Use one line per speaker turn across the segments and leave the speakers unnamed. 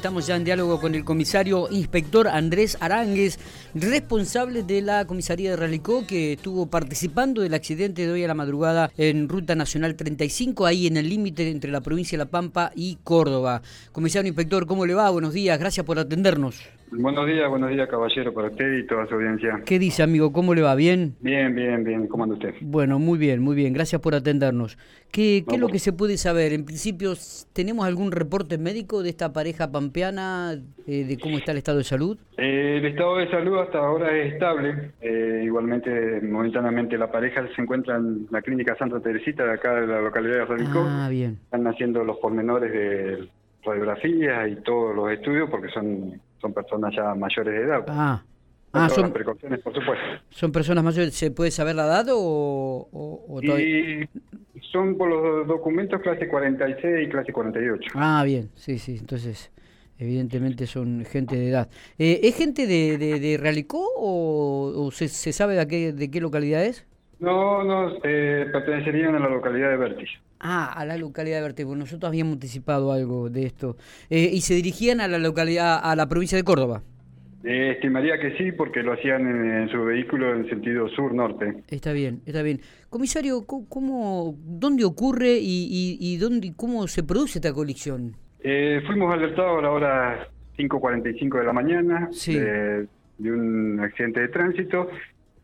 Estamos ya en diálogo con el comisario inspector Andrés Aránguez, responsable de la comisaría de Ralicó, que estuvo participando del accidente de hoy a la madrugada en Ruta Nacional 35, ahí en el límite entre la provincia de La Pampa y Córdoba. Comisario inspector, ¿cómo le va? Buenos días, gracias por atendernos.
Buenos días, buenos días, caballero, para usted y toda su audiencia.
¿Qué dice, amigo? ¿Cómo le va? ¿Bien?
Bien, bien, bien. ¿Cómo anda usted?
Bueno, muy bien, muy bien. Gracias por atendernos. ¿Qué, qué es lo que se puede saber? En principio, ¿tenemos algún reporte médico de esta pareja pampeana, eh, de cómo está el estado de salud?
Eh, el estado de salud hasta ahora es estable. Eh, igualmente, momentáneamente, la pareja se encuentra en la clínica Santa Teresita de acá de la localidad de Radicó.
Ah, bien.
Están haciendo los pormenores de radiografías y todos los estudios porque son son personas ya mayores de edad.
Ah, ah son,
precauciones, por supuesto.
son personas mayores. ¿Se puede saber la edad o, o- o todavía?
Y son por los documentos clase 46 y clase 48.
Ah, bien, sí, sí. Entonces, evidentemente son gente de edad. Eh, ¿Es gente de, de, de Realicó o, o se, se sabe de qué, de qué localidad es?
No, no, eh, pertenecerían a la localidad de Vértiz.
Ah, a la localidad de Vertebo. Nosotros habíamos anticipado algo de esto. Eh, y se dirigían a la localidad, a la provincia de Córdoba.
Eh, estimaría que sí, porque lo hacían en, en su vehículo en sentido sur-norte.
Está bien, está bien. Comisario, ¿cómo, dónde ocurre y, y, y dónde, cómo se produce esta colisión?
Eh, fuimos alertados a la hora 5.45 de la mañana
Sí.
de, de un accidente de tránsito.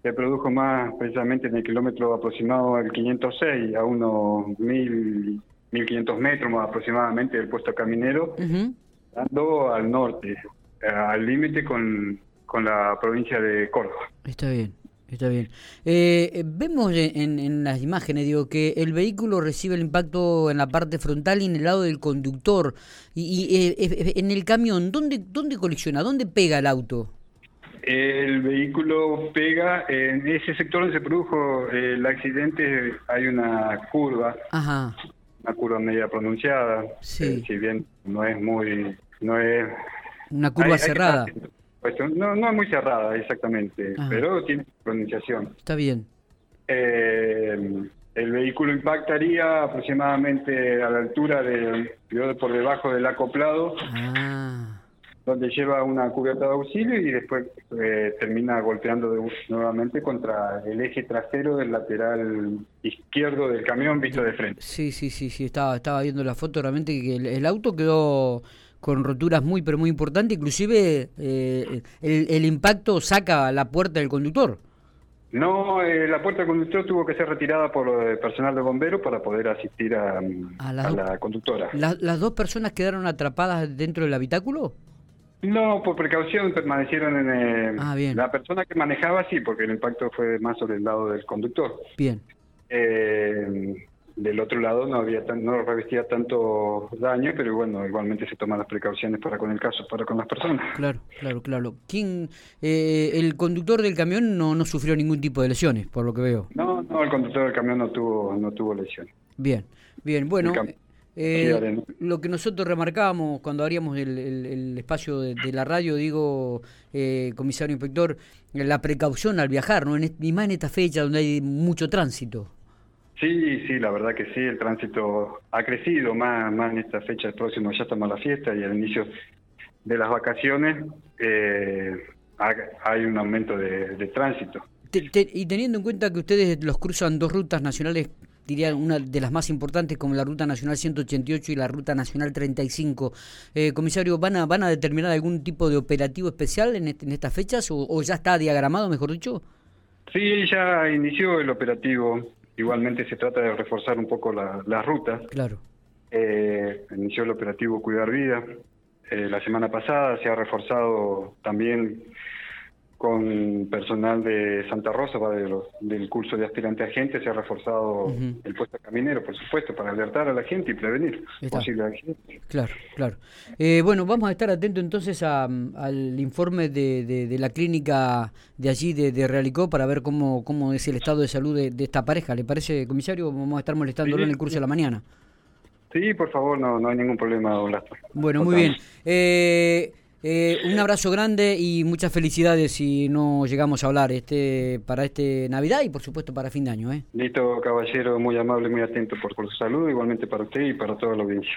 Se produjo más precisamente en el kilómetro aproximado al 506, a unos 1.000, 1.500 metros más aproximadamente del puesto caminero,
Ujú.
dando al norte, al límite con, con la provincia de Córdoba.
Está bien, está bien. Eh, vemos en, en las imágenes, digo, que el vehículo recibe el impacto en la parte frontal y en el lado del conductor. Y, y, eh, eh, en el camión, ¿dónde, ¿dónde colisiona? ¿Dónde pega el auto?
El vehículo pega, en ese sector donde se produjo el accidente hay una curva,
Ajá,
una curva media pronunciada,
Sí.
eh, si bien no es muy, no es...
una curva
hay- hay
cerrada.
Pues, no, no es muy cerrada exactamente,
Ajá.
pero tiene pronunciación.
Está bien.
Eh, el vehículo impactaría aproximadamente a la altura de, por debajo del acoplado,
Ah,
donde lleva una cubierta de auxilio y después eh, termina golpeando de- nuevamente contra el eje trasero del lateral izquierdo del camión visto de frente.
sí, sí, sí, sí, estaba, estaba viendo la foto, realmente que el, el auto quedó con roturas muy, pero muy importantes, inclusive eh, el, el impacto saca la puerta del conductor.
No, eh, la puerta del conductor tuvo que ser retirada por el personal de bomberos para poder asistir a,
A
a
las
la, conductora.
¿La- ¿Las dos personas quedaron atrapadas dentro del habitáculo?
No, por precaución permanecieron en... eh,
Ah, bien.
La persona que manejaba sí, porque el impacto fue más sobre el lado del conductor.
Bien.
Eh, del otro lado no había tan- no revestía tanto daño, pero bueno, igualmente se toman las precauciones para con el caso, para con las personas.
Claro, claro, claro. ¿Quién, eh, el conductor del camión no, no sufrió ningún tipo de lesiones, por lo que veo.
No, no, el conductor del camión no tuvo no tuvo lesión.
Bien, bien. Bueno,
El
eh, lo que nosotros remarcábamos cuando haríamos el, el- el espacio de, de la radio, digo, eh, comisario inspector, la precaución al viajar, ¿no? En y más en esta fecha donde hay mucho tránsito.
Sí, sí, la verdad que sí, el tránsito ha crecido más, más en esta fecha próxima, ya estamos a la fiesta y al inicio de las vacaciones eh, ha- hay un aumento de, de tránsito.
Te- te- y teniendo en cuenta que ustedes los cruzan dos rutas nacionales, diría una de las más importantes como la Ruta Nacional 188 y la Ruta Nacional 35, eh, comisario, ¿van a, ¿van a determinar algún tipo de operativo especial en, este- en estas fechas o, o ya está diagramado, mejor dicho?
Sí, ya inició el operativo, igualmente se trata de reforzar un poco la- las rutas.
Claro.
Eh, inició el operativo Cuidar Vida. Eh, la semana pasada se ha reforzado también con personal de Santa Rosa, va de los- del curso de aspirante agente, se ha reforzado el puesto caminero, por supuesto, para alertar a la gente y prevenir posibles accidentes.
Claro, claro. Eh, bueno, vamos a estar atentos entonces a, al informe de, de- de la clínica de allí, de, de Realicó, para ver cómo, cómo es el estado de salud de, de esta pareja. ¿Le parece, comisario? Vamos a estar molestándolo
Sí.
en el curso de la mañana.
Sí, por favor, no, no hay ningún problema, don.
Bueno, muy bien. Eh, eh, un abrazo grande y muchas felicidades si no llegamos a hablar este para este Navidad y por supuesto para fin de año. ¿eh?
Listo, caballero, muy amable, muy atento por, su salud, igualmente para usted y para toda la audiencia.